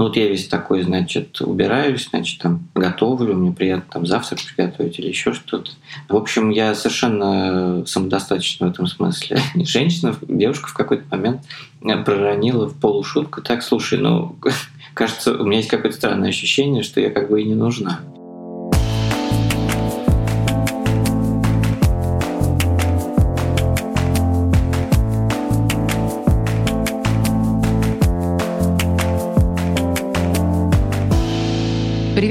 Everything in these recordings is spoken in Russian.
Ну вот я весь такой, значит, убираюсь, значит, там готовлю, мне приятно там завтрак приготовить или еще что-то. В общем, я совершенно самодостаточна в этом смысле. И женщина, девушка в какой-то момент проронила в полушутку, так, слушай, ну, кажется, у меня есть какое-то странное ощущение, что я как бы и не нужна.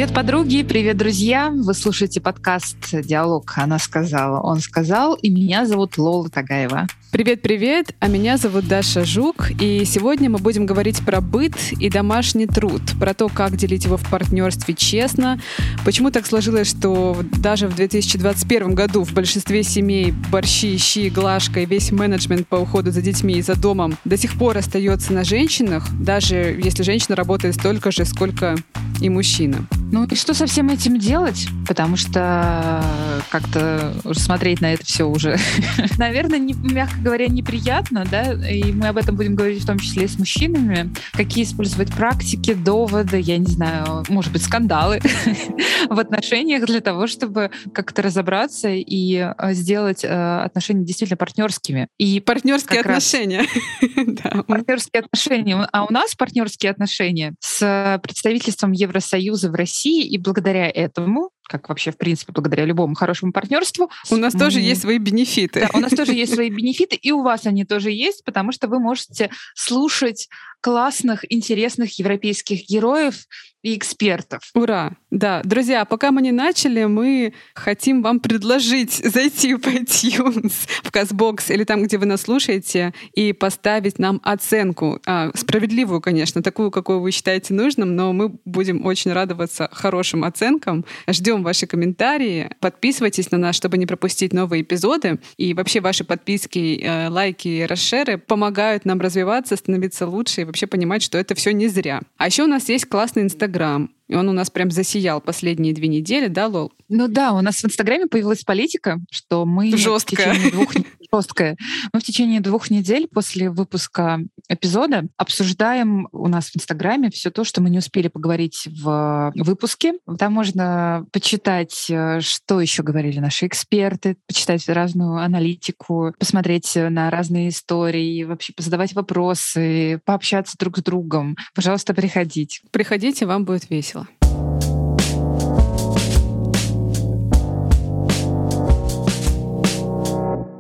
Привет, подруги, привет, друзья. Вы слушаете подкаст «Диалог». Она сказала, он сказал, и меня зовут Лола Тагаева. Привет-привет, а меня зовут Даша Жук, и сегодня мы будем говорить про быт и домашний труд, про то, как делить его в партнерстве честно, почему так сложилось, что даже в 2021 году в большинстве семей борщи, щи, глажка и весь менеджмент по уходу за детьми и за домом до сих пор остается на женщинах, даже если женщина работает столько же, сколько и мужчина. Ну и что со всем этим делать? Потому что как-то смотреть на это все уже, наверное, не, мягко говоря, неприятно, да, и мы об этом будем говорить в том числе и с мужчинами. Какие использовать практики, доводы, я не знаю, может быть, скандалы в отношениях для того, чтобы как-то разобраться и э, сделать э, отношения действительно партнерскими. И партнерские отношения. Партнерские отношения. А у нас партнерские отношения с представительством Евросоюза в России, и благодаря этому как вообще, в принципе, благодаря любому хорошему партнерству. У нас тоже есть свои бенефиты. Да, у нас тоже есть свои бенефиты, и у вас они тоже есть, потому что вы можете слушать классных, интересных европейских героев и экспертов. Ура! Да, друзья, пока мы не начали, мы хотим вам предложить зайти в iTunes, в Казбокс или там, где вы нас слушаете, и поставить нам оценку. А, справедливую, конечно, такую, какую вы считаете нужным, но мы будем очень радоваться хорошим оценкам. Ждем ваши комментарии. Подписывайтесь на нас, чтобы не пропустить новые эпизоды. И вообще ваши подписки, э, лайки и расшеры помогают нам развиваться, становиться лучше и вообще понимать, что это все не зря. А еще у нас есть классный Инстаграм. И он у нас прям засиял последние две недели, да, Лол? Ну да, у нас в Инстаграме появилась политика, что мы жесткая. двух жесткая. Мы в течение двух недель после выпуска эпизода обсуждаем у нас в Инстаграме все то, что мы не успели поговорить в выпуске. Там можно почитать, э, что еще говорили наши эксперты, почитать разную аналитику, посмотреть на разные истории, вообще позадавать вопросы, пообщаться друг с другом. Пожалуйста, приходите. Приходите, вам будет весело.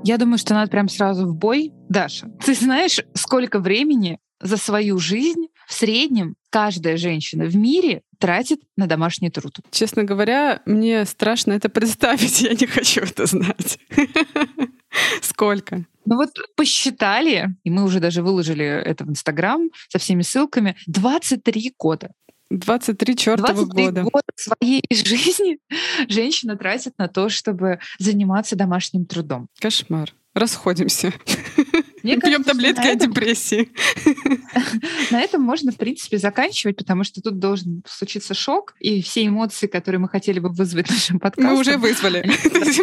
Я думаю, что надо прям сразу в бой. Даша, ты знаешь, сколько времени за свою жизнь в среднем каждая женщина в мире тратит на домашний труд? Честно говоря, мне страшно это представить. Я не хочу это знать. Сколько? Ну вот посчитали, и мы уже даже выложили это в Инстаграм со всеми ссылками, 23 года. 23 чертова 23 года. года своей жизни женщина тратит на то, чтобы заниматься домашним трудом. Кошмар. Расходимся. Мне Пьем таблетки от депрессии. На этом можно, в принципе, заканчивать, потому что тут должен случиться шок, и все эмоции, которые мы хотели бы вызвать нашим подкастом... Мы уже вызвали.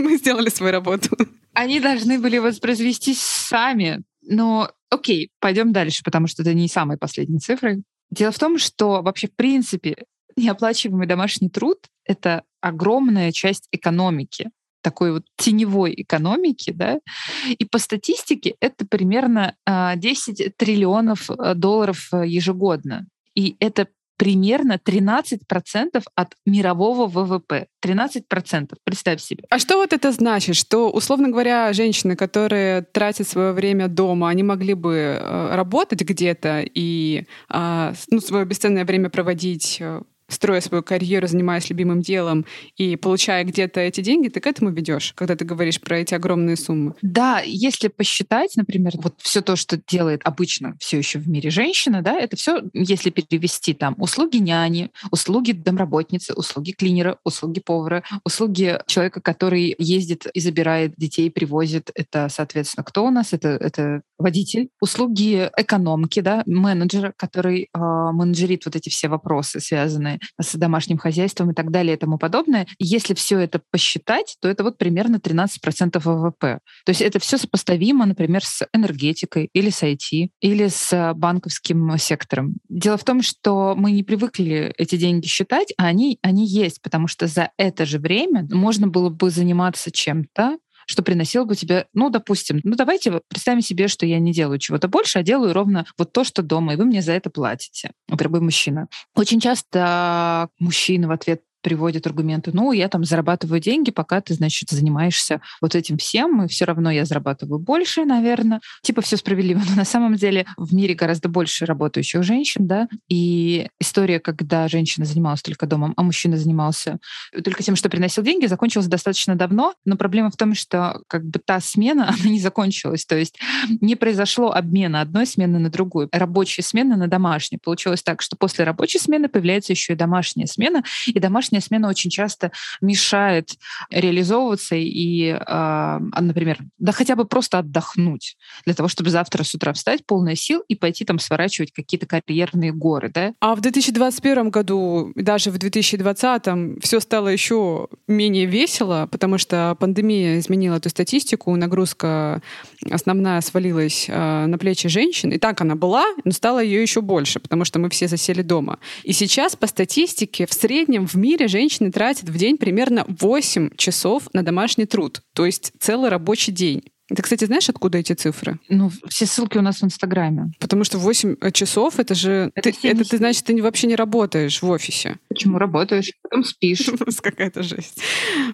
Мы сделали свою работу. Они должны были воспроизвестись сами. Но окей, пойдем дальше, потому что это не самые последние цифры. Дело в том, что вообще, в принципе, неоплачиваемый домашний труд — это огромная часть экономики такой вот теневой экономики, да, и по статистике это примерно 10 а, триллионов э, долларов э, ежегодно. И это примерно 13% от мирового ВВП. 13%, представь себе. А что вот это значит? Что, условно говоря, женщины, которые тратят свое время дома, они могли бы э, работать где-то и а, ну, свое бесценное время проводить э, строя свою карьеру, занимаясь любимым делом и получая где-то эти деньги, ты к этому ведешь, когда ты говоришь про эти огромные суммы? Да, если посчитать, например, вот все то, что делает обычно все еще в мире женщина, да, это все, если перевести там услуги няни, услуги домработницы, услуги клинера, услуги повара, услуги человека, который ездит и забирает детей, привозит, это, соответственно, кто у нас? Это, это водитель, услуги экономки, да, менеджера, который э, менеджерит вот эти все вопросы, связанные с домашним хозяйством и так далее и тому подобное. Если все это посчитать, то это вот примерно 13% ВВП. То есть это все сопоставимо, например, с энергетикой или с IT, или с банковским сектором. Дело в том, что мы не привыкли эти деньги считать, а они, они есть, потому что за это же время можно было бы заниматься чем-то, что приносило бы тебе, ну, допустим, ну, давайте представим себе, что я не делаю чего-то больше, а делаю ровно вот то, что дома, и вы мне за это платите, дорогой мужчина. Очень часто мужчины в ответ приводят аргументы, ну, я там зарабатываю деньги, пока ты, значит, занимаешься вот этим всем, и все равно я зарабатываю больше, наверное. Типа все справедливо, но на самом деле в мире гораздо больше работающих женщин, да, и история, когда женщина занималась только домом, а мужчина занимался только тем, что приносил деньги, закончилась достаточно давно, но проблема в том, что как бы та смена, она не закончилась, то есть не произошло обмена одной смены на другую, рабочая смена на домашнюю. Получилось так, что после рабочей смены появляется еще и домашняя смена, и домашняя личная смена очень часто мешает реализовываться и, а, а, например, да хотя бы просто отдохнуть для того, чтобы завтра с утра встать полная сил и пойти там сворачивать какие-то карьерные горы, да? А в 2021 году, даже в 2020 все стало еще менее весело, потому что пандемия изменила эту статистику, нагрузка основная свалилась э, на плечи женщин, и так она была, но стало ее еще больше, потому что мы все засели дома. И сейчас по статистике в среднем в мире женщины тратят в день примерно 8 часов на домашний труд, то есть целый рабочий день. Ты, кстати, знаешь, откуда эти цифры? Ну, все ссылки у нас в Инстаграме. Потому что 8 э, часов это же... Это, ты, это ты, значит, ты вообще не работаешь в офисе. Почему работаешь? Потом спишь. Какая-то жесть.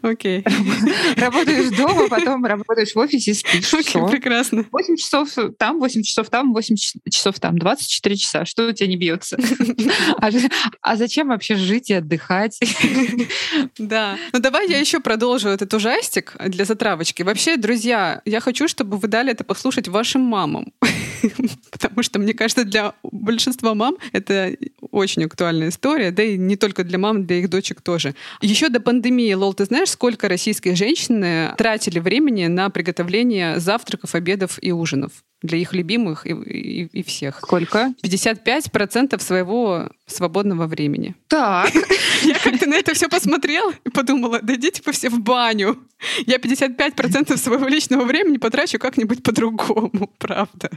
Окей. Работаешь дома, потом работаешь в офисе и спишь. Окей, прекрасно. 8 часов там, 8 часов там, 8 часов там. 24 часа. Что у тебя не бьется? А, а зачем вообще жить и отдыхать? Да. Ну давай я еще продолжу этот ужастик для затравочки. Вообще, друзья, я хочу, чтобы вы дали это послушать вашим мамам. Потому что, мне кажется, для большинства мам это очень актуальная история, да и не только для мам, для их дочек тоже. Еще до пандемии, Лол, ты знаешь, сколько российские женщины тратили времени на приготовление завтраков, обедов и ужинов? Для их любимых и, и, и всех. Сколько? 55% своего свободного времени. Так. Я как-то на это все посмотрела и подумала, да идите по все в баню. Я 55% своего личного времени потрачу как-нибудь по-другому, правда.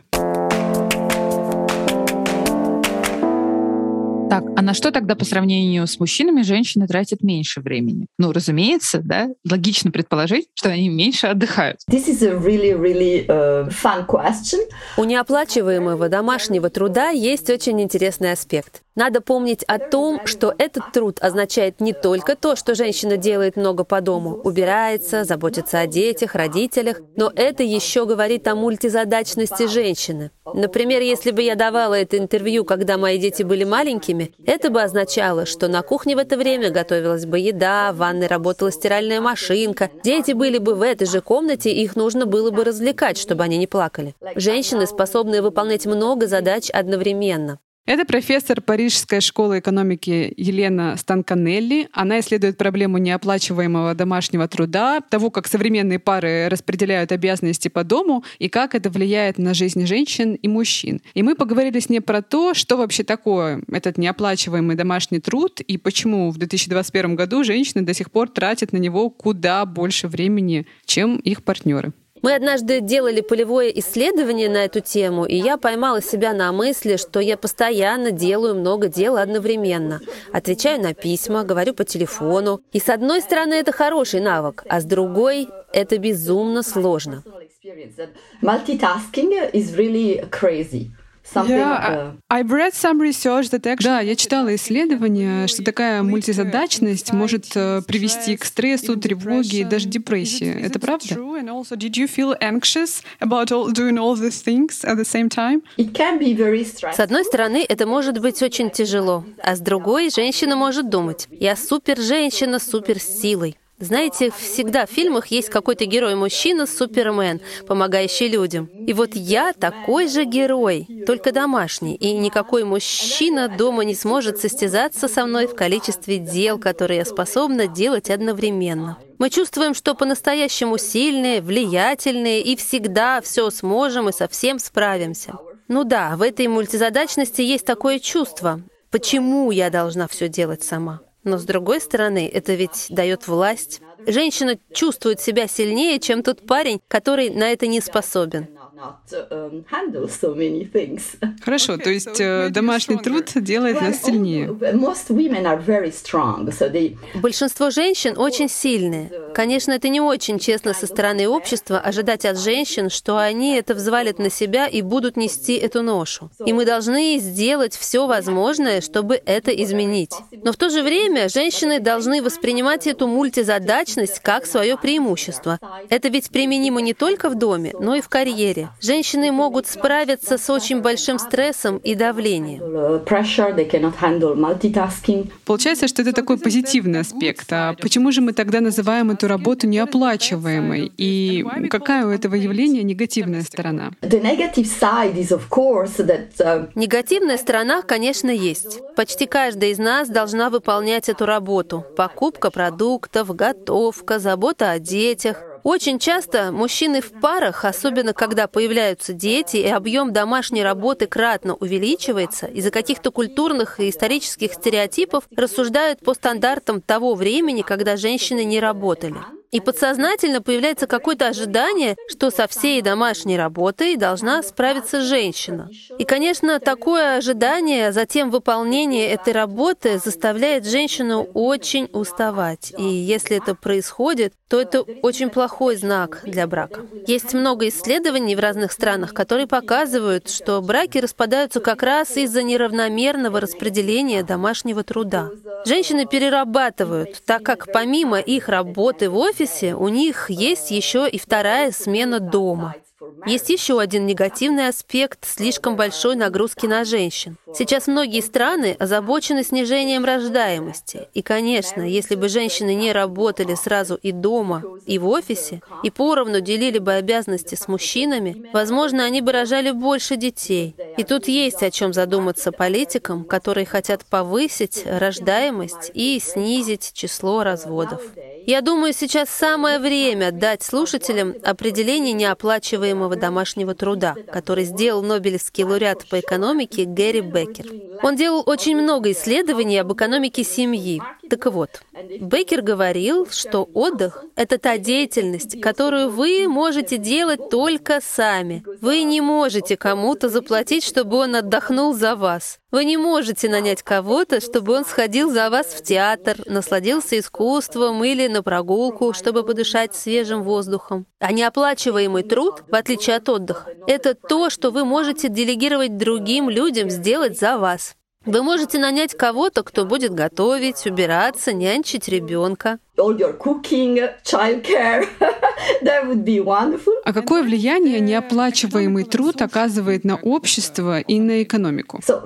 Так, а на что тогда по сравнению с мужчинами женщины тратят меньше времени? Ну, разумеется, да, логично предположить, что они меньше отдыхают. This is a really, really uh, fun question. У неоплачиваемого домашнего труда есть очень интересный аспект. Надо помнить о том, что этот труд означает не только то, что женщина делает много по дому, убирается, заботится о детях, родителях, но это еще говорит о мультизадачности женщины. Например, если бы я давала это интервью, когда мои дети были маленькими, это бы означало, что на кухне в это время готовилась бы еда, в ванной работала стиральная машинка, дети были бы в этой же комнате, и их нужно было бы развлекать, чтобы они не плакали. Женщины способны выполнять много задач одновременно. Это профессор Парижской школы экономики Елена Станканелли. Она исследует проблему неоплачиваемого домашнего труда, того, как современные пары распределяют обязанности по дому и как это влияет на жизнь женщин и мужчин. И мы поговорили с ней про то, что вообще такое этот неоплачиваемый домашний труд и почему в 2021 году женщины до сих пор тратят на него куда больше времени, чем их партнеры. Мы однажды делали полевое исследование на эту тему, и я поймала себя на мысли, что я постоянно делаю много дел одновременно. Отвечаю на письма, говорю по телефону. И с одной стороны, это хороший навык, а с другой, это безумно сложно. Multitasking is really crazy. Yeah, I've read some research that actually... Да, я читала исследования, что такая мультизадачность может э, привести к стрессу, тревоге и даже депрессии. Это правда? С одной стороны, это может быть очень тяжело, а с другой, женщина может думать, я супер женщина, супер с силой. Знаете, всегда в фильмах есть какой-то герой-мужчина, супермен, помогающий людям. И вот я такой же герой, только домашний, и никакой мужчина дома не сможет состязаться со мной в количестве дел, которые я способна делать одновременно. Мы чувствуем, что по-настоящему сильные, влиятельные и всегда все сможем и совсем справимся. Ну да, в этой мультизадачности есть такое чувство. Почему я должна все делать сама? Но с другой стороны, это ведь дает власть. Женщина чувствует себя сильнее, чем тот парень, который на это не способен. Хорошо, то есть э, домашний труд делает нас сильнее. Большинство женщин очень сильные. Конечно, это не очень честно со стороны общества ожидать от женщин, что они это взвалят на себя и будут нести эту ношу. И мы должны сделать все возможное, чтобы это изменить. Но в то же время женщины должны воспринимать эту мультизадачность как свое преимущество. Это ведь применимо не только в доме, но и в карьере. Женщины могут справиться с очень большим стрессом и давлением. Получается, что это такой позитивный аспект. А почему же мы тогда называем эту работу неоплачиваемой? И какая у этого явления негативная сторона? Негативная сторона, конечно, есть. Почти каждая из нас должна выполнять эту работу. Покупка продуктов, готовка, забота о детях — очень часто мужчины в парах, особенно когда появляются дети, и объем домашней работы кратно увеличивается, из-за каких-то культурных и исторических стереотипов рассуждают по стандартам того времени, когда женщины не работали. И подсознательно появляется какое-то ожидание, что со всей домашней работой должна справиться женщина. И, конечно, такое ожидание, затем выполнение этой работы заставляет женщину очень уставать. И если это происходит, то это очень плохой знак для брака. Есть много исследований в разных странах, которые показывают, что браки распадаются как раз из-за неравномерного распределения домашнего труда. Женщины перерабатывают, так как помимо их работы в офисе, у них есть еще и вторая смена дома. Есть еще один негативный аспект слишком большой нагрузки на женщин. Сейчас многие страны озабочены снижением рождаемости. И, конечно, если бы женщины не работали сразу и дома, и в офисе, и поровну делили бы обязанности с мужчинами, возможно, они бы рожали больше детей. И тут есть о чем задуматься политикам, которые хотят повысить рождаемость и снизить число разводов. Я думаю, сейчас самое время дать слушателям определение неоплачиваемого домашнего труда, который сделал Нобелевский лауреат по экономике Гэри Беккер. Он делал очень много исследований об экономике семьи. Так вот, Беккер говорил, что отдых — это та деятельность, которую вы можете делать только сами. Вы не можете кому-то заплатить, чтобы он отдохнул за вас. Вы не можете нанять кого-то, чтобы он сходил за вас в театр, насладился искусством или на прогулку, чтобы подышать свежим воздухом. А неоплачиваемый труд, в отличие от отдыха, это то, что вы можете делегировать другим людям сделать за вас. Вы можете нанять кого-то, кто будет готовить, убираться, нянчить ребенка. А какое влияние неоплачиваемый труд оказывает на общество и на экономику? Uh,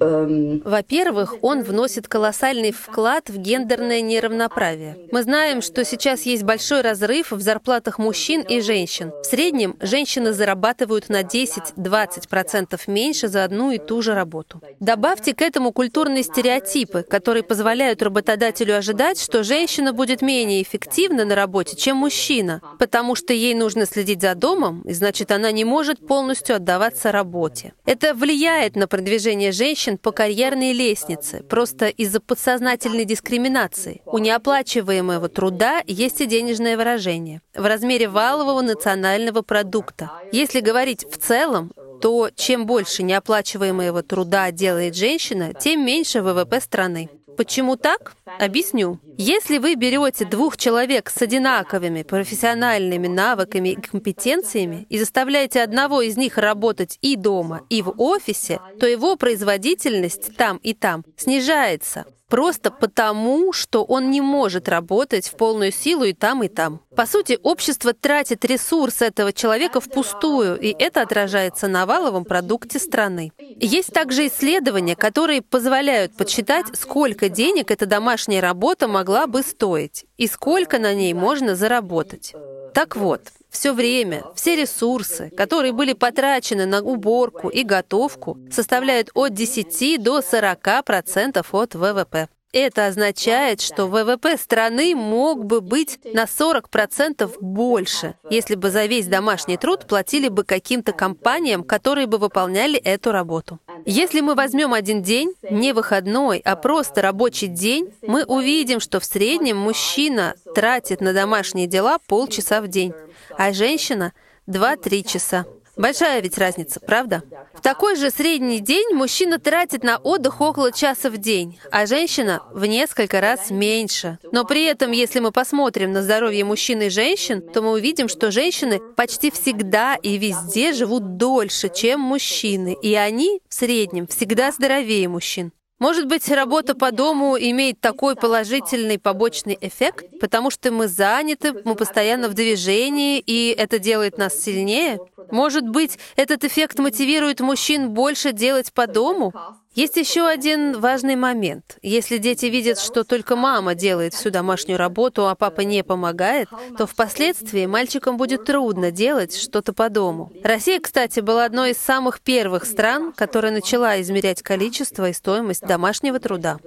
um, Во-первых, он вносит колоссальный вклад в гендерное неравноправие. Мы знаем, что сейчас есть большой разрыв в зарплатах мужчин и женщин. В среднем женщины зарабатывают на 10-20% меньше за одну и ту же работу. Добавьте к этому культурные стереотипы, которые позволяют работодателю ожидать, что женщина будет менее эффективна на работе, чем мужчина, потому что ей нужно следить за домом, и значит, она не может полностью отдаваться работе. Это влияет на продвижение женщин по карьерной лестнице, просто из-за подсознательной дискриминации. У неоплачиваемого труда есть и денежное выражение в размере валового национального продукта. Если говорить в целом, то чем больше неоплачиваемого труда делает женщина, тем меньше ВВП страны. Почему так? Объясню. Если вы берете двух человек с одинаковыми профессиональными навыками и компетенциями и заставляете одного из них работать и дома, и в офисе, то его производительность там и там снижается. Просто потому, что он не может работать в полную силу и там, и там. По сути, общество тратит ресурс этого человека впустую, и это отражается на валовом продукте страны. Есть также исследования, которые позволяют подсчитать, сколько денег эта домашняя работа могла бы стоить и сколько на ней можно заработать. Так вот, все время, все ресурсы, которые были потрачены на уборку и готовку, составляют от 10 до 40% от ВВП. Это означает, что ВВП страны мог бы быть на 40% больше, если бы за весь домашний труд платили бы каким-то компаниям, которые бы выполняли эту работу. Если мы возьмем один день, не выходной, а просто рабочий день, мы увидим, что в среднем мужчина тратит на домашние дела полчаса в день, а женщина 2-3 часа. Большая ведь разница, правда? В такой же средний день мужчина тратит на отдых около часа в день, а женщина в несколько раз меньше. Но при этом, если мы посмотрим на здоровье мужчин и женщин, то мы увидим, что женщины почти всегда и везде живут дольше, чем мужчины, и они в среднем всегда здоровее мужчин. Может быть, работа по дому имеет такой положительный побочный эффект, потому что мы заняты, мы постоянно в движении, и это делает нас сильнее? Может быть, этот эффект мотивирует мужчин больше делать по дому? Есть еще один важный момент. Если дети видят, что только мама делает всю домашнюю работу, а папа не помогает, то впоследствии мальчикам будет трудно делать что-то по дому. Россия, кстати, была одной из самых первых стран, которая начала измерять количество и стоимость домашнего труда.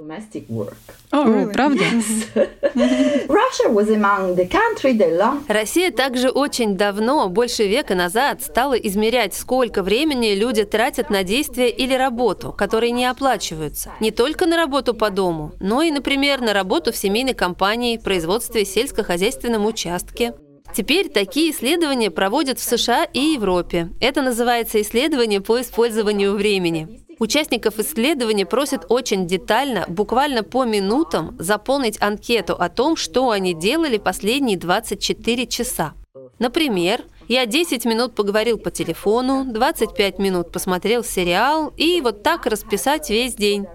О, правда? Россия также очень давно, больше века назад, стала измерять, сколько времени люди тратят на действия или работу, которые не оплачиваются. Не только на работу по дому, но и, например, на работу в семейной компании, производстве сельскохозяйственном участке. Теперь такие исследования проводят в США и Европе. Это называется исследование по использованию времени. Участников исследования просят очень детально, буквально по минутам, заполнить анкету о том, что они делали последние 24 часа. Например, я 10 минут поговорил по телефону, 25 минут посмотрел сериал и вот так расписать весь день.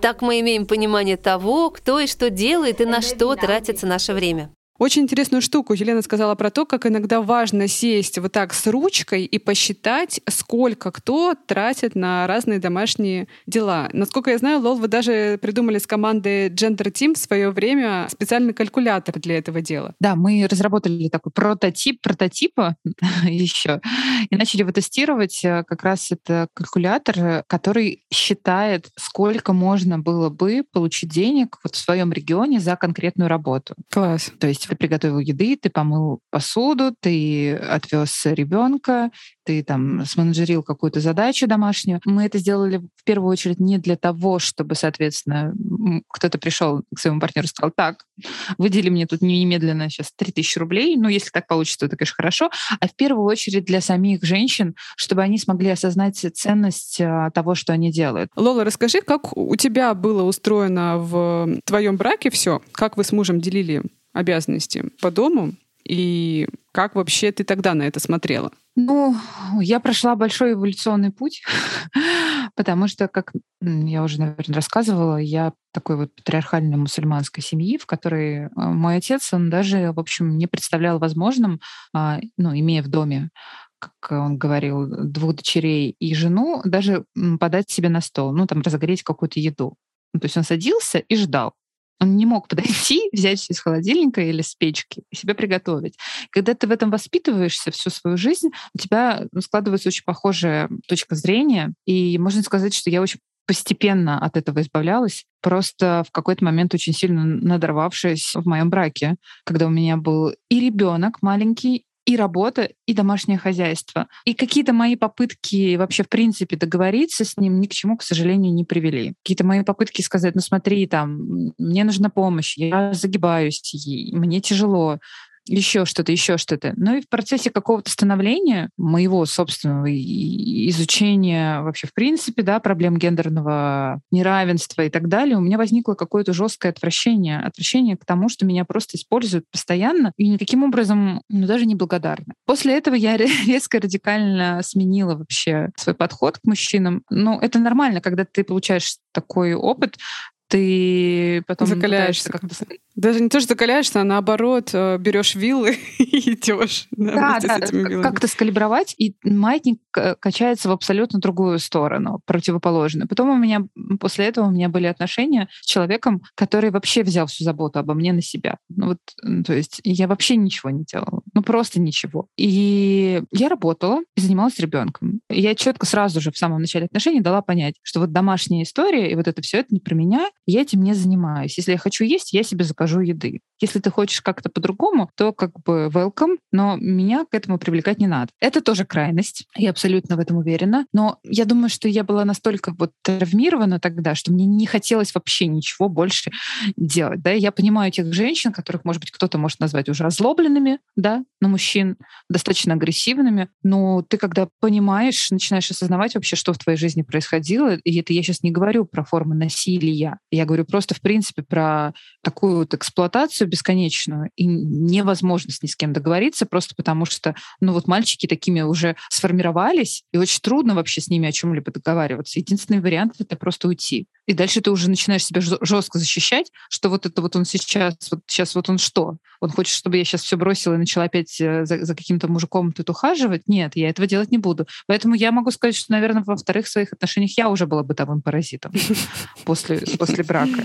Так мы имеем понимание того, кто и что делает и на что тратится наше время. Очень интересную штуку Елена сказала про то, как иногда важно сесть вот так с ручкой и посчитать, сколько кто тратит на разные домашние дела. Насколько я знаю, Лол, вы даже придумали с командой Gender Team в свое время специальный калькулятор для этого дела. Да, мы разработали такой прототип прототипа еще и начали его тестировать. Э, как раз это калькулятор, который считает, сколько можно было бы получить денег вот в своем регионе за конкретную работу. Класс. То есть ты приготовил еды, ты помыл посуду, ты отвез ребенка, ты там сменеджерил какую-то задачу домашнюю. Мы это сделали в первую очередь не для того, чтобы, соответственно, кто-то пришел к своему партнеру и сказал, так, выдели мне тут немедленно сейчас 3000 рублей, ну, если так получится, то, конечно, хорошо, а в первую очередь для самих женщин, чтобы они смогли осознать ценность а, того, что они делают. Лола, расскажи, как у тебя было устроено в твоем браке все? Как вы с мужем делили обязанности по дому, и как вообще ты тогда на это смотрела? Ну, я прошла большой эволюционный путь, потому что, как я уже, наверное, рассказывала, я такой вот патриархальной мусульманской семьи, в которой а, мой отец, он даже, в общем, не представлял возможным, а, ну, имея в доме как он говорил, двух дочерей и жену, даже подать себе на стол, ну, там, разогреть какую-то еду. Ну, то есть он садился и ждал. Он не мог подойти, взять из холодильника или с печки и себе приготовить. Когда ты в этом воспитываешься всю свою жизнь, у тебя ну, складывается очень похожая точка зрения. И можно сказать, что я очень постепенно от этого избавлялась, просто в какой-то момент очень сильно надорвавшись в моем браке, когда у меня был и ребенок маленький, и работа, и домашнее хозяйство. И какие-то мои попытки вообще, в принципе, договориться с ним ни к чему, к сожалению, не привели. Какие-то мои попытки сказать, ну смотри, там, мне нужна помощь, я загибаюсь, мне тяжело еще что-то, еще что-то. Ну и в процессе какого-то становления моего собственного изучения вообще в принципе, да, проблем гендерного неравенства и так далее, у меня возникло какое-то жесткое отвращение, отвращение к тому, что меня просто используют постоянно и никаким образом, ну даже не благодарны. После этого я резко радикально сменила вообще свой подход к мужчинам. Ну это нормально, когда ты получаешь такой опыт, ты потом Закаляешься. как-то... Даже не то, что закаляешься, а наоборот, э, берешь вилы и идешь Да, да, как-то скалибровать, и маятник э, качается в абсолютно другую сторону, противоположную. Потом у меня, после этого у меня были отношения с человеком, который вообще взял всю заботу обо мне на себя. Ну вот, то есть я вообще ничего не делала. Ну просто ничего. И я работала и занималась ребенком. Я четко сразу же в самом начале отношений дала понять, что вот домашняя история и вот это все это не про меня, я этим не занимаюсь. Если я хочу есть, я себе закажу еды. Если ты хочешь как-то по-другому, то как бы welcome, но меня к этому привлекать не надо. Это тоже крайность, я абсолютно в этом уверена. Но я думаю, что я была настолько вот травмирована тогда, что мне не хотелось вообще ничего больше делать. Да? Я понимаю тех женщин, которых, может быть, кто-то может назвать уже озлобленными, да, на мужчин, достаточно агрессивными. Но ты когда понимаешь, начинаешь осознавать вообще, что в твоей жизни происходило, и это я сейчас не говорю про формы насилия, я говорю просто, в принципе, про такую вот эксплуатацию бесконечную и невозможность ни с кем договориться, просто потому что, ну вот мальчики такими уже сформировались, и очень трудно вообще с ними о чем-либо договариваться. Единственный вариант — это просто уйти. И дальше ты уже начинаешь себя жестко защищать, что вот это вот он сейчас, вот сейчас вот он что? Он хочет, чтобы я сейчас все бросила и начала опять э, за, за каким-то мужиком тут ухаживать? Нет, я этого делать не буду. Поэтому я могу сказать, что, наверное, во вторых своих отношениях я уже была бытовым паразитом после, после брака.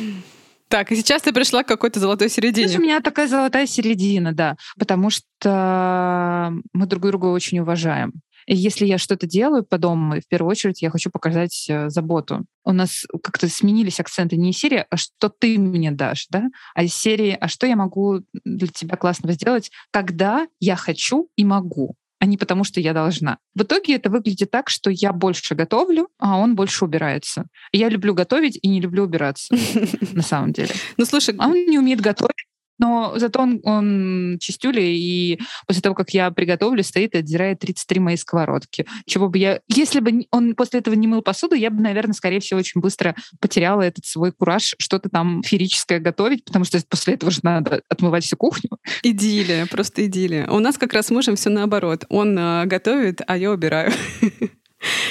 Так, и сейчас ты пришла к какой-то золотой середине. Сейчас у меня такая золотая середина, да, потому что мы друг друга очень уважаем. Если я что-то делаю по дому, в первую очередь я хочу показать э, заботу. У нас как-то сменились акценты не из серии «а что ты мне дашь?», да? а из серии «а что я могу для тебя классного сделать, когда я хочу и могу?» а не потому, что я должна. В итоге это выглядит так, что я больше готовлю, а он больше убирается. Я люблю готовить и не люблю убираться, на самом деле. Ну, слушай... А он не умеет готовить, но зато он, он чистюля, и после того, как я приготовлю, стоит и отдирает 33 мои сковородки. Чего бы я... Если бы он после этого не мыл посуду, я бы, наверное, скорее всего, очень быстро потеряла этот свой кураж что-то там ферическое готовить, потому что после этого же надо отмывать всю кухню. Идиллия, просто идиллия. У нас как раз с мужем все наоборот. Он э, готовит, а я убираю.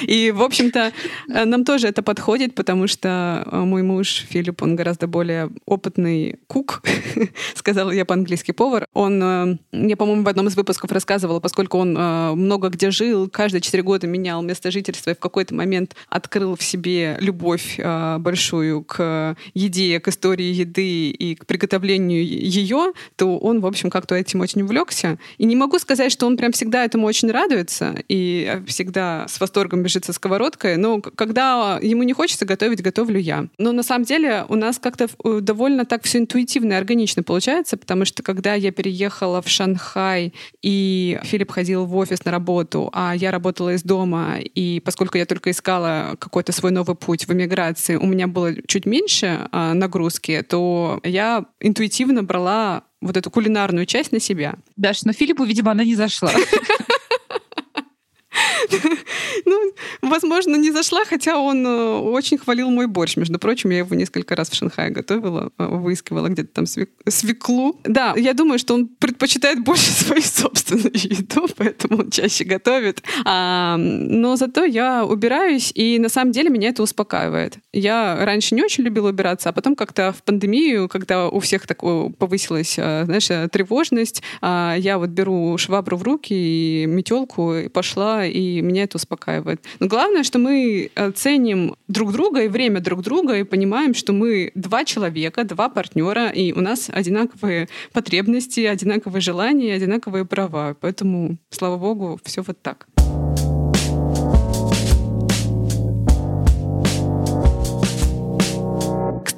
И, в общем-то, э, нам тоже это подходит, потому что э, мой муж Филипп, он гораздо более опытный кук, сказал я по-английски повар. Он, э, я, по-моему, в одном из выпусков рассказывала, поскольку он много где жил, каждые четыре года менял место жительства и в какой-то момент открыл в себе любовь большую к еде, к истории еды и к приготовлению ее, то он, в общем, как-то этим очень увлекся. И не могу сказать, что он прям всегда этому очень радуется и всегда с восторгом восторгом бежит со сковородкой. Но когда ему не хочется готовить, готовлю я. Но на самом деле у нас как-то э, довольно так все интуитивно и органично получается, потому что когда я переехала в Шанхай, и Филипп ходил в офис на работу, а я работала из дома, и поскольку я только искала какой-то свой новый путь в эмиграции, у меня было чуть меньше а, нагрузки, то я интуитивно брала вот эту кулинарную часть на себя. Даш, но Филиппу, видимо, она не зашла. Ну, возможно, не зашла, хотя он э, очень хвалил мой борщ. Между прочим, я его несколько раз в Шанхае готовила, э, выискивала где-то там свеклу. Да, я думаю, что он предпочитает больше свою собственную еду, поэтому он чаще готовит. А, но зато я убираюсь, и на самом деле меня это успокаивает. Я раньше не очень любила убираться, а потом как-то в пандемию, когда у всех так повысилась, э, знаешь, тревожность, а, я вот беру швабру в руки и метелку, и пошла, и меня это успокаивает. Но главное, что мы э, ценим друг друга и время друг друга и понимаем, что мы два человека, два партнера, и у нас одинаковые потребности, одинаковые желания, одинаковые права. Поэтому, слава богу, все вот так.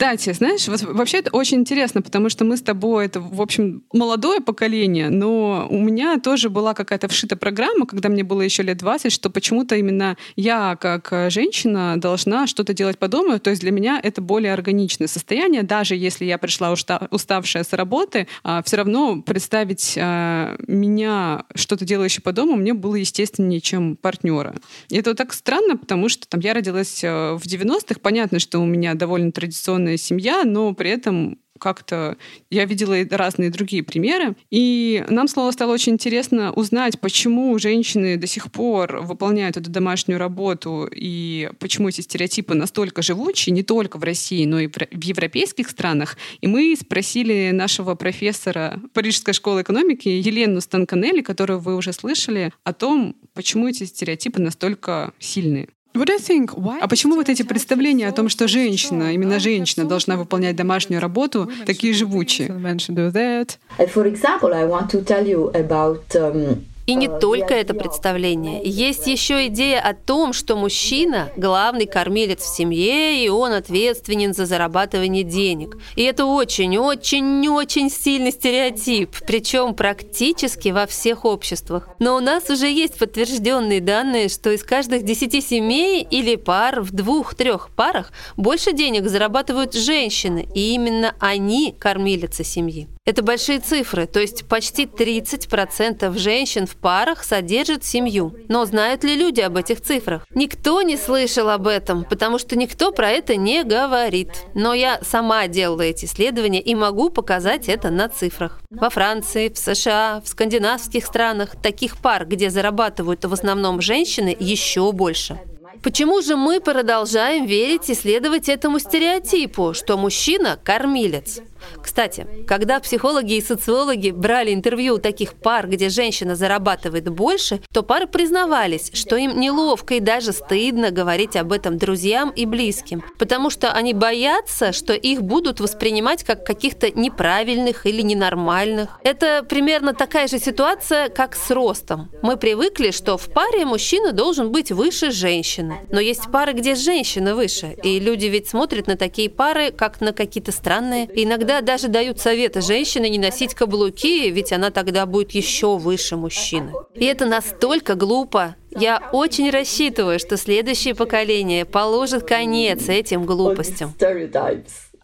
Кстати, знаешь, вот вообще это очень интересно, потому что мы с тобой, это, в общем, молодое поколение, но у меня тоже была какая-то вшита программа, когда мне было еще лет 20, что почему-то именно я, как женщина, должна что-то делать по дому. То есть для меня это более органичное состояние. Даже если я пришла уставшая с работы, а, все равно представить а, меня что-то делающее по дому мне было естественнее, чем партнера. И это вот так странно, потому что там я родилась э, в 90-х. Понятно, что у меня довольно традиционная семья, но при этом как-то я видела разные другие примеры. И нам снова стало очень интересно узнать, почему женщины до сих пор выполняют эту домашнюю работу и почему эти стереотипы настолько живучи, не только в России, но и в европейских странах. И мы спросили нашего профессора Парижской школы экономики Елену Станканелли, которую вы уже слышали, о том, почему эти стереотипы настолько сильные. А почему вот эти представления о том, что женщина, именно женщина должна выполнять домашнюю работу, такие живучие? For example, I want to tell you about um, и не только это представление. Есть еще идея о том, что мужчина – главный кормилец в семье, и он ответственен за зарабатывание денег. И это очень-очень-очень сильный стереотип, причем практически во всех обществах. Но у нас уже есть подтвержденные данные, что из каждых десяти семей или пар в двух-трех парах больше денег зарабатывают женщины, и именно они – кормилицы семьи. Это большие цифры, то есть почти 30% женщин в парах содержат семью. Но знают ли люди об этих цифрах? Никто не слышал об этом, потому что никто про это не говорит. Но я сама делала эти исследования и могу показать это на цифрах. Во Франции, в США, в скандинавских странах таких пар, где зарабатывают в основном женщины, еще больше. Почему же мы продолжаем верить и следовать этому стереотипу, что мужчина – кормилец? Кстати, когда психологи и социологи брали интервью у таких пар, где женщина зарабатывает больше, то пары признавались, что им неловко и даже стыдно говорить об этом друзьям и близким, потому что они боятся, что их будут воспринимать как каких-то неправильных или ненормальных. Это примерно такая же ситуация, как с ростом. Мы привыкли, что в паре мужчина должен быть выше женщины. Но есть пары, где женщина выше, и люди ведь смотрят на такие пары, как на какие-то странные, иногда Иногда даже дают советы женщине не носить каблуки, ведь она тогда будет еще выше мужчины. И это настолько глупо. Я очень рассчитываю, что следующее поколение положит конец этим глупостям.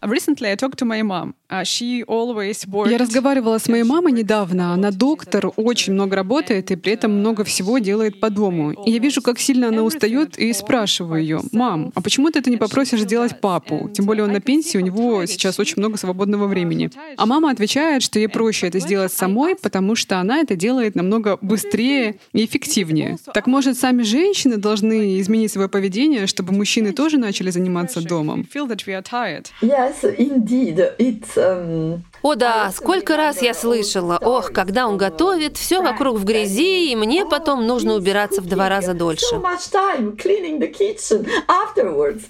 Recently I talked to my mom. Uh, Я разговаривала с моей мамой недавно. Она доктор, очень много работает и при этом много всего делает по дому. И я вижу, как сильно она устает, и спрашиваю ее, «Мам, а почему ты это не попросишь сделать папу? Тем более он на пенсии, у него сейчас очень много свободного времени». А мама отвечает, что ей проще это сделать самой, потому что она это делает намного быстрее и эффективнее. Так может, сами женщины должны изменить свое поведение, чтобы мужчины тоже начали заниматься домом? Yes, indeed. It's um, О да, сколько раз я слышала, ох, когда он готовит, все вокруг в грязи, и мне потом нужно убираться в два раза дольше.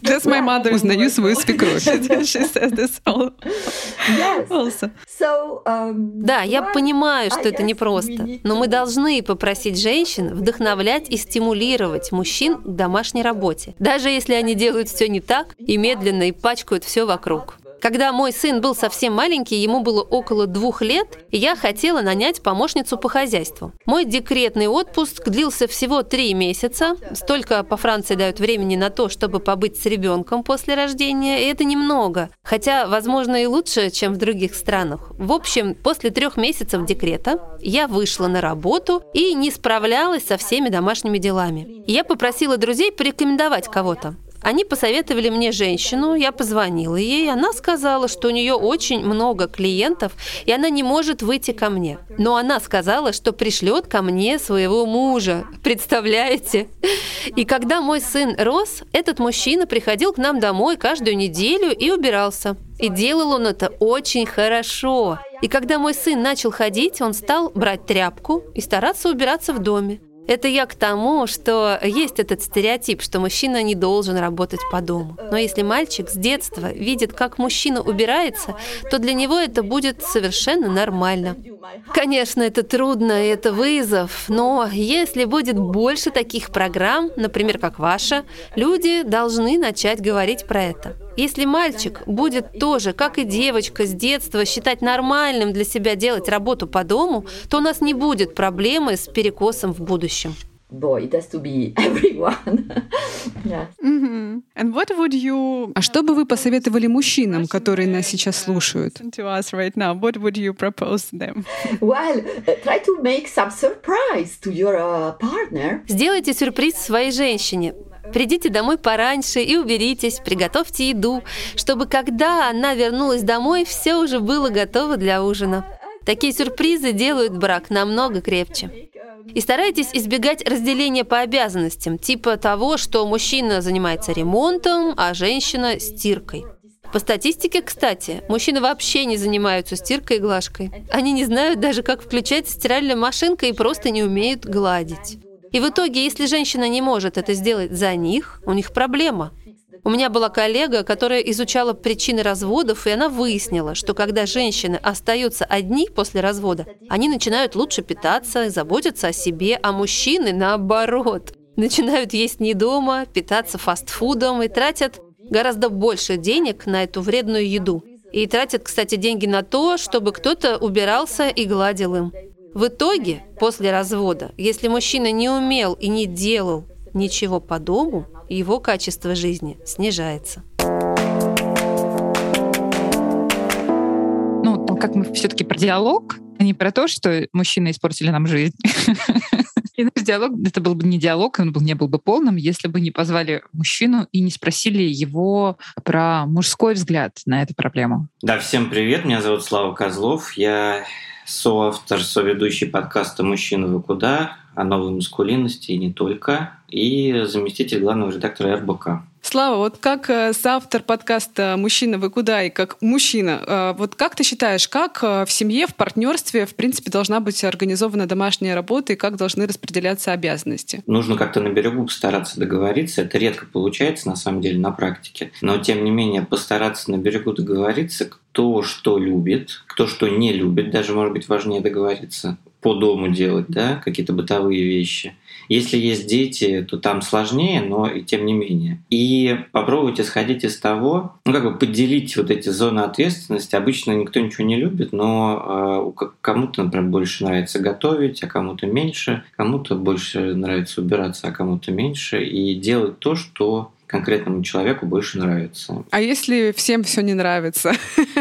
Just my mother. Узнаю свою свекровь. Um, да, я понимаю, что это непросто, но мы должны попросить женщин вдохновлять и стимулировать мужчин к домашней работе, даже если они делают все не так и медленно и пачкают все вокруг. Когда мой сын был совсем маленький, ему было около двух лет, я хотела нанять помощницу по хозяйству. Мой декретный отпуск длился всего три месяца. Столько по Франции дают времени на то, чтобы побыть с ребенком после рождения, и это немного. Хотя, возможно, и лучше, чем в других странах. В общем, после трех месяцев декрета я вышла на работу и не справлялась со всеми домашними делами. Я попросила друзей порекомендовать кого-то. Они посоветовали мне женщину, я позвонила ей, она сказала, что у нее очень много клиентов, и она не может выйти ко мне. Но она сказала, что пришлет ко мне своего мужа. Представляете? И когда мой сын рос, этот мужчина приходил к нам домой каждую неделю и убирался. И делал он это очень хорошо. И когда мой сын начал ходить, он стал брать тряпку и стараться убираться в доме. Это я к тому, что есть этот стереотип, что мужчина не должен работать по дому. Но если мальчик с детства видит, как мужчина убирается, то для него это будет совершенно нормально. Конечно, это трудно, это вызов, но если будет больше таких программ, например, как ваша, люди должны начать говорить про это. Если мальчик будет тоже, как и девочка с детства, считать нормальным для себя делать работу по дому, то у нас не будет проблемы с перекосом в будущем boy, it has to be everyone. yes. mm-hmm. And what would you... А что бы вы посоветовали мужчинам, которые нас сейчас слушают? To us right now, what would you propose them? Well, try to make some surprise to your uh, partner. Сделайте сюрприз своей женщине. Придите домой пораньше и уберитесь, приготовьте еду, чтобы когда она вернулась домой, все уже было готово для ужина. Такие сюрпризы делают брак намного крепче. И старайтесь избегать разделения по обязанностям, типа того, что мужчина занимается ремонтом, а женщина – стиркой. По статистике, кстати, мужчины вообще не занимаются стиркой и глажкой. Они не знают даже, как включать стиральная машинка и просто не умеют гладить. И в итоге, если женщина не может это сделать за них, у них проблема. У меня была коллега, которая изучала причины разводов, и она выяснила, что когда женщины остаются одни после развода, они начинают лучше питаться, заботиться о себе, а мужчины наоборот. Начинают есть не дома, питаться фастфудом и тратят гораздо больше денег на эту вредную еду. И тратят, кстати, деньги на то, чтобы кто-то убирался и гладил им. В итоге, после развода, если мужчина не умел и не делал ничего по дому, его качество жизни снижается. Ну, как мы все-таки про диалог, а не про то, что мужчины испортили нам жизнь. И наш диалог, это был бы не диалог, он был, не был бы полным, если бы не позвали мужчину и не спросили его про мужской взгляд на эту проблему. Да, всем привет, меня зовут Слава Козлов, я соавтор, соведущий подкаста «Мужчина, вы куда?» о новой маскулинности и не только, и заместитель главного редактора РБК. Слава, вот как э, соавтор подкаста «Мужчина, вы куда?» и как мужчина, э, вот как ты считаешь, как э, в семье, в партнерстве, в принципе, должна быть организована домашняя работа и как должны распределяться обязанности? Нужно как-то на берегу постараться договориться. Это редко получается, на самом деле, на практике. Но, тем не менее, постараться на берегу договориться, кто что любит, кто что не любит, даже, может быть, важнее договориться по дому делать, да, какие-то бытовые вещи. Если есть дети, то там сложнее, но и тем не менее. И попробуйте сходить из того, ну как бы поделить вот эти зоны ответственности. Обычно никто ничего не любит, но э, кому-то, например, больше нравится готовить, а кому-то меньше, кому-то больше нравится убираться, а кому-то меньше, и делать то, что конкретному человеку больше нравится. А если всем все не нравится?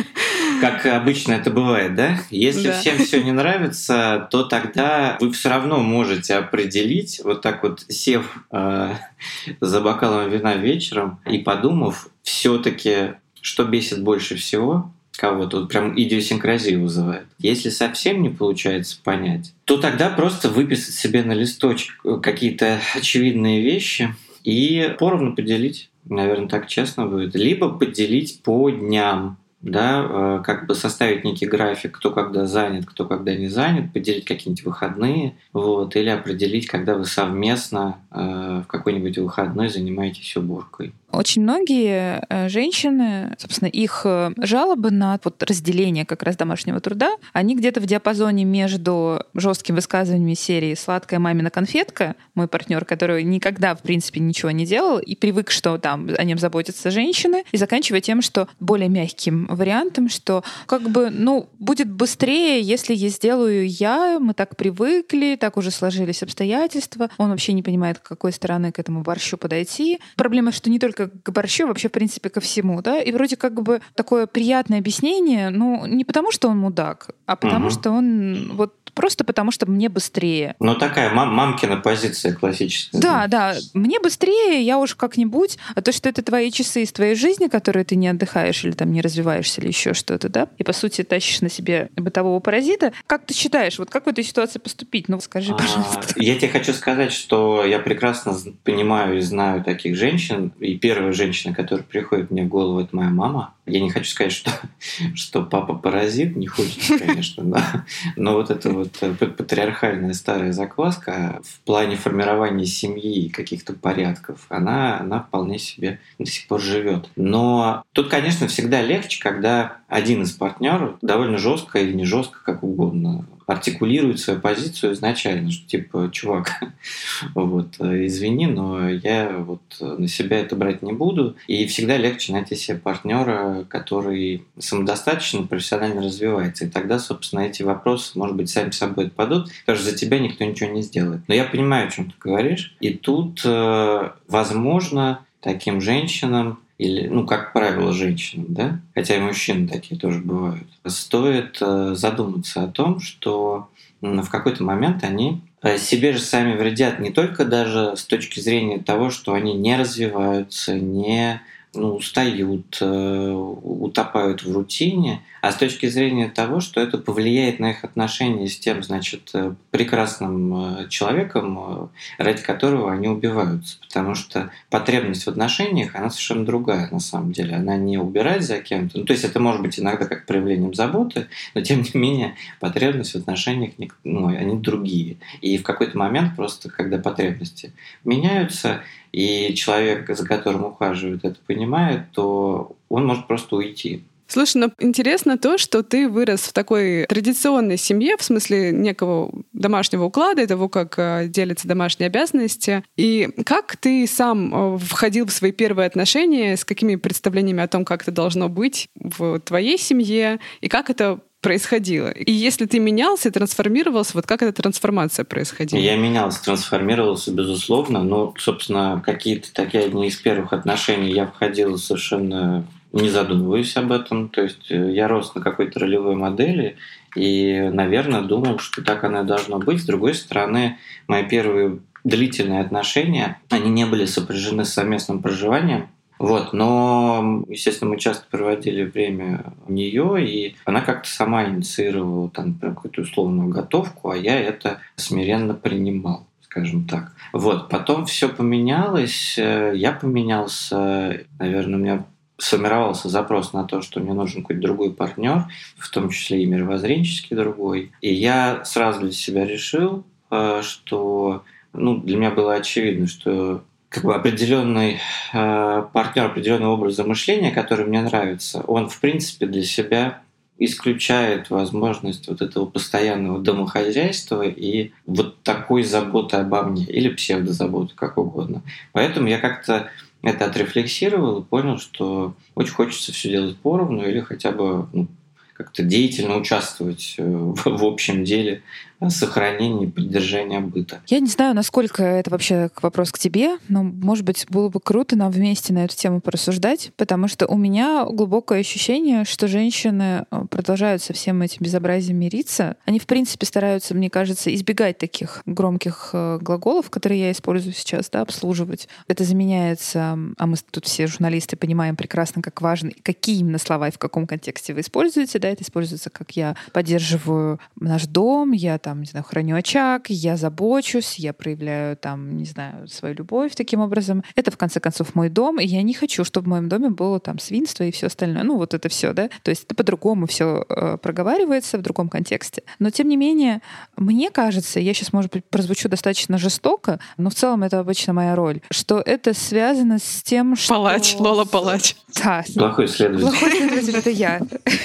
Как обычно это бывает, да? Если да. всем все не нравится, то тогда вы все равно можете определить, вот так вот сев э, за бокалом вина вечером и подумав, все-таки, что бесит больше всего, кого-то, вот прям идиосинкразию вызывает. Если совсем не получается понять, то тогда просто выписать себе на листочек какие-то очевидные вещи – и поровну поделить, наверное, так честно будет. Либо поделить по дням, да, э, как бы составить некий график, кто когда занят, кто когда не занят, поделить какие-нибудь выходные, вот, или определить, когда вы совместно э, в какой-нибудь выходной занимаетесь уборкой. Очень многие э, женщины, собственно, их э, жалобы на вот разделение как раз домашнего труда, они где-то в диапазоне между жесткими высказываниями серии «Сладкая мамина конфетка», мой партнер, который никогда, в принципе, ничего не делал и привык, что там о нем заботятся женщины, и заканчивая тем, что более мягким вариантом, что как бы, ну, будет быстрее, если я сделаю я, мы так привыкли, так уже сложились обстоятельства, он вообще не понимает, с какой стороны к этому борщу подойти. Проблема, что не только только к борщу, вообще, в принципе, ко всему, да, и вроде как бы такое приятное объяснение, ну, не потому, что он мудак, а потому, угу. что он вот просто потому, что мне быстрее. Ну, такая мам мамкина позиция классическая. Да, да, мне быстрее, я уж как-нибудь, а то, что это твои часы из твоей жизни, которые ты не отдыхаешь или там не развиваешься или еще что-то, да, и, по сути, тащишь на себе бытового паразита. Как ты считаешь, вот как в этой ситуации поступить? Ну, скажи, а, пожалуйста. А, я тебе хочу сказать, что я прекрасно понимаю и знаю таких женщин, и первая женщина, которая приходит мне в голову, это моя мама. Я не хочу сказать, что, что папа паразит, не хочется, конечно, да. Но вот это вот э, патриархальная старая закваска в плане формирования семьи и каких-то порядков, она, она вполне себе до сих пор живет. Но тут, конечно, всегда легче, когда один из партнеров довольно жестко или не жестко, как угодно, артикулирует свою позицию изначально, что типа, чувак, вот, извини, но я вот на себя это брать не буду. И всегда легче найти себе партнера, который самодостаточно, профессионально развивается. И тогда, собственно, эти вопросы, может быть, сами собой отпадут, потому что за тебя никто ничего не сделает. Но я понимаю, о чем ты говоришь. И тут, э, возможно, таким женщинам или, ну, как правило, женщинам, да, хотя и мужчины такие тоже бывают, стоит э, задуматься о том, что в какой-то момент они э, себе же сами вредят не только даже с точки зрения того, что они не развиваются, не ну, устают, э, утопают в рутине, а с точки зрения того, что это повлияет на их отношения с тем, значит, э, прекрасным э, человеком, ради которого они убиваются. Потому что потребность в отношениях, она совершенно другая на самом деле. Она не убирать за кем-то. Ну, то есть это может быть иногда как проявлением заботы, но тем не менее потребность в отношениях, ну, они другие. И в какой-то момент просто, когда потребности меняются, и человек, за которым ухаживают, это понимает, то он может просто уйти. Слушай, ну интересно то, что ты вырос в такой традиционной семье, в смысле некого домашнего уклада, того, как э, делятся домашние обязанности. И как ты сам э, входил в свои первые отношения, с какими представлениями о том, как это должно быть в твоей семье, и как это происходило? И если ты менялся, трансформировался, вот как эта трансформация происходила? Я менялся, трансформировался, безусловно. Но, собственно, какие-то такие одни из первых отношений я входил совершенно не задумываясь об этом. То есть э, я рос на какой-то ролевой модели и, наверное, думал, что так оно и должно быть. С другой стороны, мои первые длительные отношения, они не были сопряжены с совместным проживанием. Вот, но, естественно, мы часто проводили время у нее, и она как-то сама инициировала там какую-то условную готовку, а я это смиренно принимал скажем так. Вот, потом все поменялось, э, я поменялся, наверное, у меня сформировался запрос на то, что мне нужен какой-то другой партнер, в том числе и мировоззренческий другой. И я сразу для себя решил, э, что ну, для меня было очевидно, что как бы определенный э, партнер, определенный образ замышления, который мне нравится, он в принципе для себя исключает возможность вот этого постоянного домохозяйства и вот такой заботы обо мне или псевдозаботы, как угодно. Поэтому я как-то это отрефлексировал и понял, что очень хочется все делать поровну или хотя бы ну, как-то деятельно участвовать э, в, в общем деле сохранения и поддержания быта. Я не знаю, насколько это вообще вопрос к тебе, но, может быть, было бы круто нам вместе на эту тему порассуждать, потому что у меня глубокое ощущение, что женщины э, продолжают со всем этим безобразием мириться. Они, в принципе, стараются, мне кажется, избегать таких громких э, глаголов, которые я использую сейчас, да, обслуживать. Это заменяется, а мы тут все журналисты понимаем прекрасно, как важно, какие именно слова и в каком контексте вы используете, да, это используется как я поддерживаю наш дом, я там, не знаю, храню очаг, я забочусь, я проявляю там, не знаю, свою любовь таким образом. Это, в конце концов, мой дом, и я не хочу, чтобы в моем доме было там свинство и все остальное. Ну, вот это все, да. То есть это по-другому все э, проговаривается в другом контексте. Но, тем не менее, мне кажется, я сейчас, может быть, прозвучу достаточно жестоко, но в целом это обычно моя роль, что это связано с тем, что... Палач, Лола Палач. Да. Плохой следователь. Плохой следователь — это я.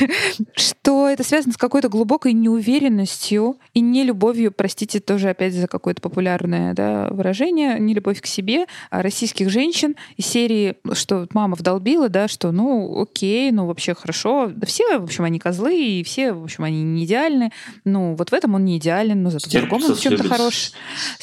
Что это связано с какой-то глубокой неуверенностью и не любовью, простите, тоже опять за какое-то популярное да, выражение, не любовь к себе а российских женщин из серии, что мама вдолбила, да, что ну окей, ну вообще хорошо, да все, в общем, они козлы, и все, в общем, они не идеальны, ну вот в этом он не идеален, но зато в другом он в чем-то хорош.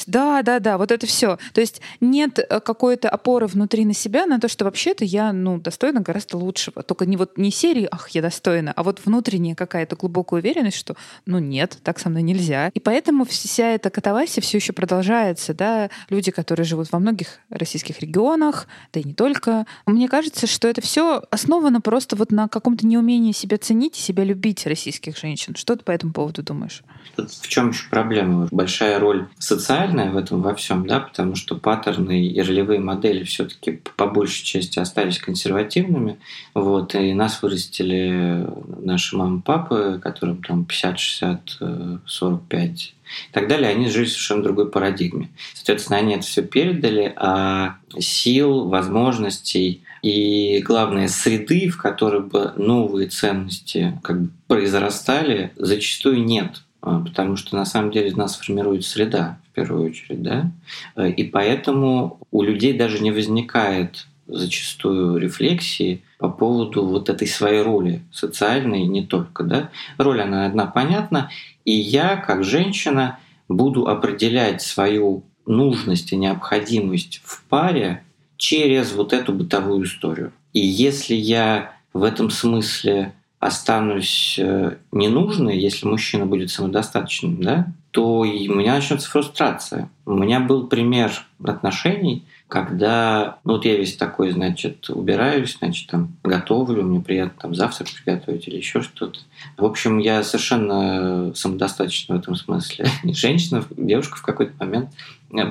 Да, да, да, вот это все. То есть нет э, какой-то опоры внутри на себя на то, что вообще-то я, ну, достойна гораздо лучшего. Только не вот не серии, ах, я достойна, а вот внутренняя какая-то глубокая уверенность, что, ну нет, так со мной нельзя, и поэтому вся эта катавасия все еще продолжается. Да? Люди, которые живут во многих российских регионах, да и не только. Мне кажется, что это все основано просто вот на каком-то неумении себя ценить и себя любить российских женщин. Что ты по этому поводу думаешь? Тут в чем еще проблема? Большая роль социальная в этом во всем, да, потому что паттерны и ролевые модели все-таки по большей части остались консервативными. Вот, и нас вырастили наши мамы папы, которым там 50, 60, 40 5 и так далее, они жили в совершенно другой парадигме. Соответственно, они это все передали, а сил, возможностей и, главное, среды, в которой бы новые ценности как бы произрастали, зачастую нет а, потому что на самом деле нас формирует среда в первую очередь, да, и поэтому у людей даже не возникает зачастую рефлексии по поводу вот этой своей роли социальной не только, да. Роль она одна понятна, и я, как женщина, буду определять свою нужность и необходимость в паре через вот эту бытовую историю. И если я в этом смысле останусь э, ненужной, если мужчина будет самодостаточным, да, то у меня начнется фрустрация. У меня был пример отношений, когда, ну вот я весь такой, значит, убираюсь, значит, там готовлю, мне приятно там завтрак приготовить или еще что-то. В общем, я совершенно самодостаточна в этом смысле. Женщина, девушка в какой-то момент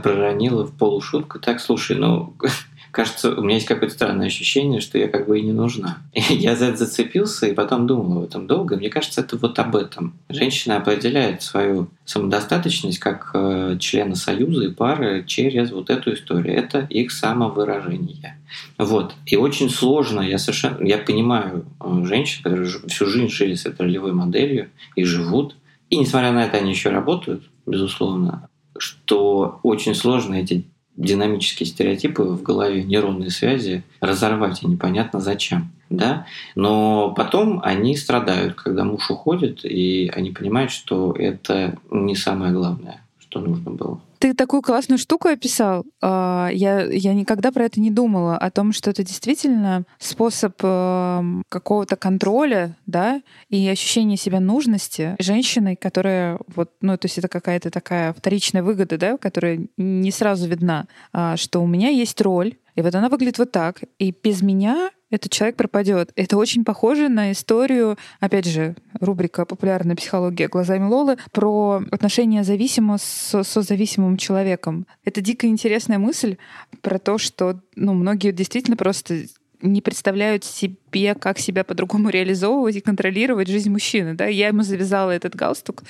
проронила в полушутку, так, слушай, ну, кажется, у меня есть какое-то странное ощущение, что я как бы и не нужна. И я за это зацепился и потом думал об этом долго. Мне кажется, это вот об этом. Женщина определяет свою самодостаточность как э, члена союза и пары через вот эту историю. Это их самовыражение. Вот. И очень сложно, я совершенно, я понимаю э, женщин, которые всю жизнь жили с этой ролевой моделью и живут. И несмотря на это, они еще работают, безусловно, что очень сложно эти динамические стереотипы в голове, нейронные связи разорвать, и непонятно зачем. Да? Но потом они страдают, когда муж уходит, и они понимают, что это не самое главное, что нужно было. Ты такую классную штуку описал. А, я, я никогда про это не думала, о том, что это действительно способ эм, какого-то контроля, да, и ощущения себя нужности женщиной, которая вот, ну, то есть это какая-то такая вторичная выгода, да, которая не сразу видна, а, что у меня есть роль, и вот она выглядит вот так, и без меня этот человек пропадет. Это очень похоже на историю, опять же, рубрика «Популярная психология глазами Лолы» про отношения зависимого с созависимым человеком. Это дико интересная мысль про то, что ну, многие действительно просто не представляют себе, как себя по-другому реализовывать и контролировать жизнь мужчины. Да? Я ему завязала этот галстук.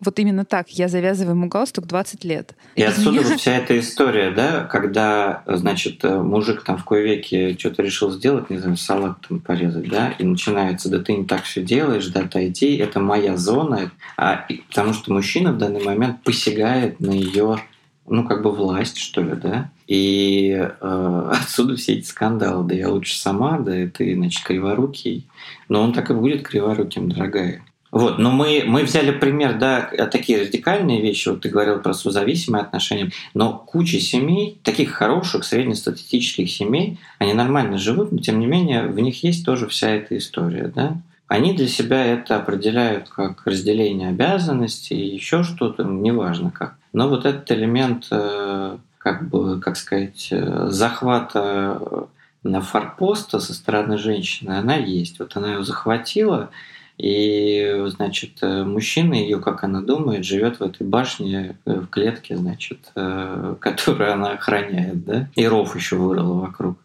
Вот именно так. Я завязываю ему галстук 20 лет. И отсюда вот вся эта история, да, когда, значит, мужик там в кое веке что-то решил сделать, не знаю, салат там порезать, да, и начинается, да ты не так все делаешь, да, отойди, это моя зона, а, потому что мужчина в данный момент посягает на ее ну, как бы власть, что ли, да. И э, отсюда все эти скандалы. Да я лучше сама, да ты, значит, криворукий. Но он так и будет криворуким, дорогая. Вот, но мы, мы взяли пример, да, такие радикальные вещи, вот ты говорил про созависимые отношения, но куча семей, таких хороших, среднестатистических семей, они нормально живут, но тем не менее в них есть тоже вся эта история, да. Они для себя это определяют как разделение обязанностей, еще что-то, неважно как. Но вот этот элемент, э, как бы, как сказать, э, захвата э, на форпоста со стороны женщины, она есть. Вот она ее захватила, и, значит, мужчина ее, как она думает, живет в этой башне в клетке, значит, которую она охраняет, да, и ров еще вырыла вокруг.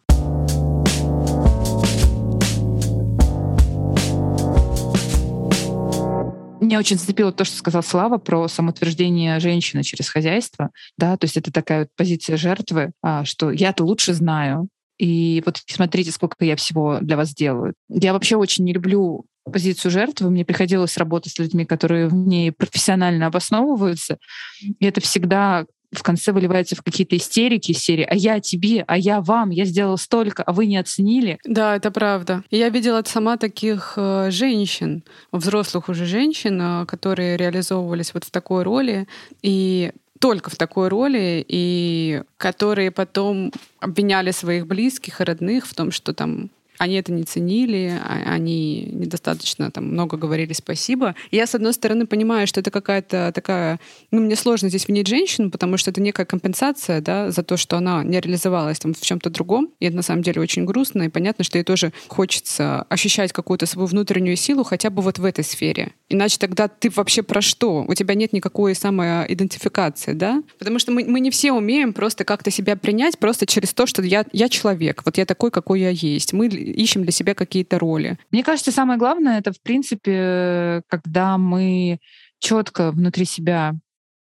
Меня очень зацепило то, что сказал Слава про самоутверждение женщины через хозяйство. Да, то есть это такая вот позиция жертвы, а, что я-то лучше знаю, и вот смотрите, сколько я всего для вас делаю. Я вообще очень не люблю позицию жертвы. Мне приходилось работать с людьми, которые в ней профессионально обосновываются. И это всегда в конце выливается в какие-то истерики серии «А я тебе, а я вам, я сделала столько, а вы не оценили». Да, это правда. Я видела сама таких э, женщин, взрослых уже женщин, э, которые реализовывались вот в такой роли, и только в такой роли, и которые потом обвиняли своих близких и родных в том, что там они это не ценили, а, они недостаточно там много говорили спасибо. я, с одной стороны, понимаю, что это какая-то такая... Ну, мне сложно здесь винить женщину, потому что это некая компенсация да, за то, что она не реализовалась там, в чем-то другом. И это на самом деле очень грустно. И понятно, что ей тоже хочется ощущать какую-то свою внутреннюю силу хотя бы вот в этой сфере. Иначе тогда ты вообще про что? У тебя нет никакой самоидентификации, да? Потому что мы, мы не все умеем просто как-то себя принять просто через то, что я, я человек, вот я такой, какой я есть. Мы ищем для себя какие-то роли. Мне кажется, самое главное это, в принципе, когда мы четко внутри себя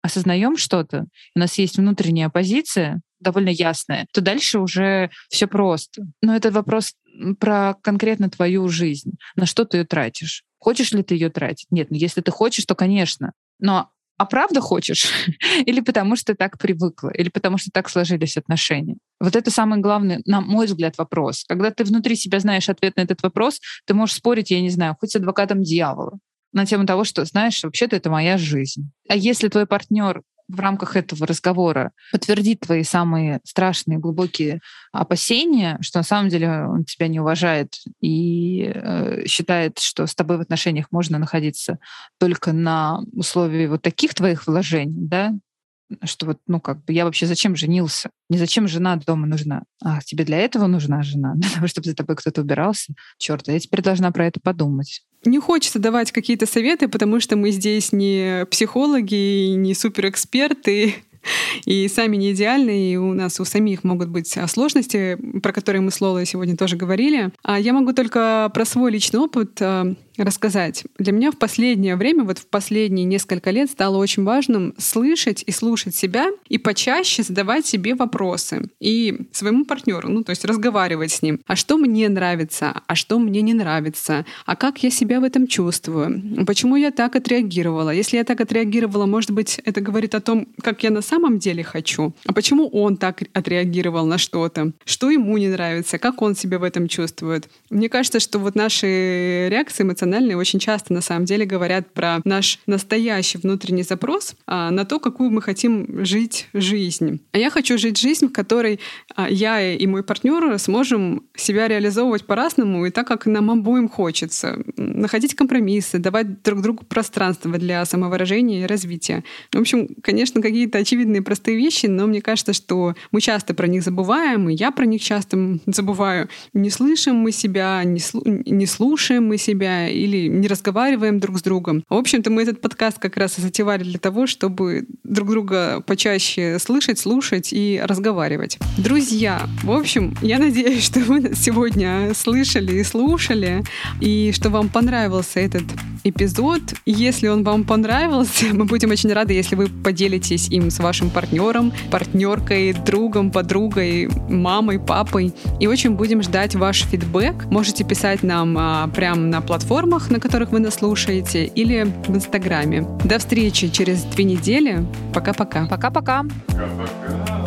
осознаем что-то, у нас есть внутренняя позиция, довольно ясная, то дальше уже все просто. Но это вопрос про конкретно твою жизнь. На что ты ее тратишь? Хочешь ли ты ее тратить? Нет, ну если ты хочешь, то конечно. Но а правда хочешь? или потому что так привыкла? Или потому что так сложились отношения? Вот это самый главный, на мой взгляд, вопрос. Когда ты внутри себя знаешь ответ на этот вопрос, ты можешь спорить, я не знаю, хоть с адвокатом дьявола на тему того, что, знаешь, вообще-то это моя жизнь. А если твой партнер в рамках этого разговора подтвердит твои самые страшные, глубокие опасения, что на самом деле он тебя не уважает и э, считает, что с тобой в отношениях можно находиться только на условии вот таких твоих вложений, да, что вот, ну, как бы я вообще зачем женился? Не зачем жена дома нужна? А, тебе для этого нужна жена? Для того, чтобы за тобой кто-то убирался? Черт, я теперь должна про это подумать. Не хочется давать какие-то советы, потому что мы здесь не психологи, не суперэксперты, и сами не идеальны, и у нас у самих могут быть а, сложности, про которые мы с Лолой сегодня тоже говорили. А я могу только про свой личный опыт а, рассказать. Для меня в последнее время, вот в последние несколько лет стало очень важным слышать и слушать себя и почаще задавать себе вопросы и своему партнеру, ну то есть разговаривать с ним. А что мне нравится? А что мне не нравится? А как я себя в этом чувствую? Почему я так отреагировала? Если я так отреагировала, может быть, это говорит о том, как я на самом деле хочу. А почему он так отреагировал на что-то? Что ему не нравится? Как он себя в этом чувствует? Мне кажется, что вот наши реакции эмоциональные эмоциональные очень часто на самом деле говорят про наш настоящий внутренний запрос а, на то, какую мы хотим жить жизнь. А я хочу жить жизнь, в которой а, я и мой партнер сможем себя реализовывать по-разному и так, как нам обоим хочется. Находить компромиссы, давать друг другу пространство для самовыражения и развития. В общем, конечно, какие-то очевидные простые вещи, но мне кажется, что мы часто про них забываем, и я про них часто забываю. Не слышим мы себя, не, слу- не слушаем мы себя, или не разговариваем друг с другом. В общем-то, мы этот подкаст как раз и затевали для того, чтобы друг друга почаще слышать, слушать и разговаривать. Друзья, в общем, я надеюсь, что вы нас сегодня слышали и слушали, и что вам понравился этот эпизод. Если он вам понравился, мы будем очень рады, если вы поделитесь им с вашим партнером, партнеркой, другом, подругой, мамой, папой. И очень будем ждать ваш фидбэк. Можете писать нам а, прямо на платформе платформах, на которых вы нас слушаете, или в Инстаграме. До встречи через две недели. Пока-пока. Пока-пока. Пока-пока.